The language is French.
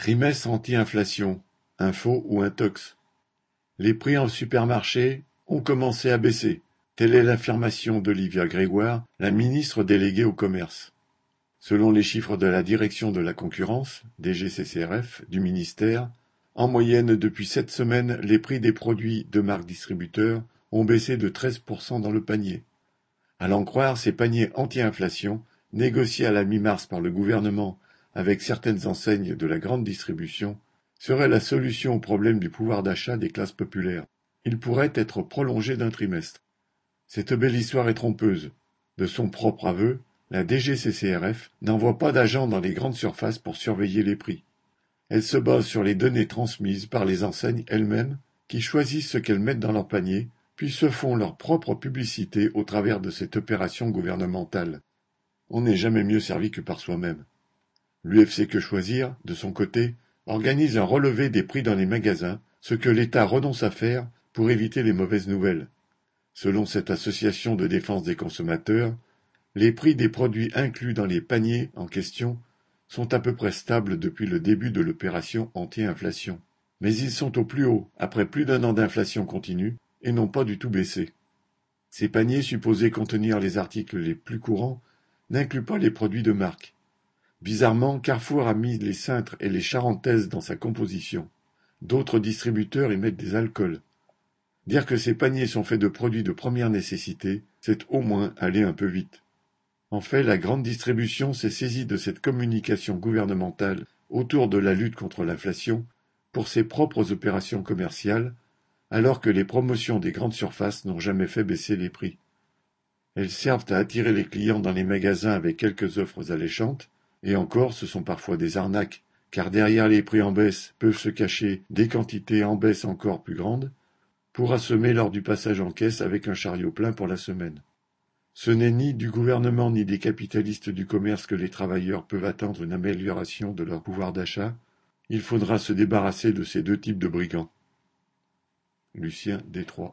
Trimestre anti-inflation, info ou intox. Les prix en supermarché ont commencé à baisser. Telle est l'affirmation d'Olivia Grégoire, la ministre déléguée au commerce. Selon les chiffres de la direction de la concurrence, DGCCRF, du ministère, en moyenne depuis sept semaines, les prix des produits de marque distributeurs ont baissé de 13% dans le panier. À l'en croire, ces paniers anti-inflation, négociés à la mi-mars par le gouvernement avec certaines enseignes de la grande distribution, seraient la solution au problème du pouvoir d'achat des classes populaires. Ils pourraient être prolongés d'un trimestre. Cette belle histoire est trompeuse. De son propre aveu, la DGCCRF n'envoie pas d'agents dans les grandes surfaces pour surveiller les prix. Elle se base sur les données transmises par les enseignes elles-mêmes qui choisissent ce qu'elles mettent dans leur panier puis se font leur propre publicité au travers de cette opération gouvernementale. On n'est jamais mieux servi que par soi-même. L'UFC Que Choisir, de son côté, organise un relevé des prix dans les magasins, ce que l'État renonce à faire pour éviter les mauvaises nouvelles. Selon cette association de défense des consommateurs, les prix des produits inclus dans les paniers en question sont à peu près stables depuis le début de l'opération anti-inflation. Mais ils sont au plus haut après plus d'un an d'inflation continue et n'ont pas du tout baissé. Ces paniers supposés contenir les articles les plus courants n'incluent pas les produits de marque. Bizarrement, Carrefour a mis les cintres et les charentaises dans sa composition. D'autres distributeurs y mettent des alcools. Dire que ces paniers sont faits de produits de première nécessité, c'est au moins aller un peu vite. En fait, la grande distribution s'est saisie de cette communication gouvernementale autour de la lutte contre l'inflation pour ses propres opérations commerciales, alors que les promotions des grandes surfaces n'ont jamais fait baisser les prix. Elles servent à attirer les clients dans les magasins avec quelques offres alléchantes, et encore ce sont parfois des arnaques, car derrière les prix en baisse peuvent se cacher des quantités en baisse encore plus grandes, pour assommer lors du passage en caisse avec un chariot plein pour la semaine. Ce n'est ni du gouvernement ni des capitalistes du commerce que les travailleurs peuvent attendre une amélioration de leur pouvoir d'achat, il faudra se débarrasser de ces deux types de brigands. Lucien Détroit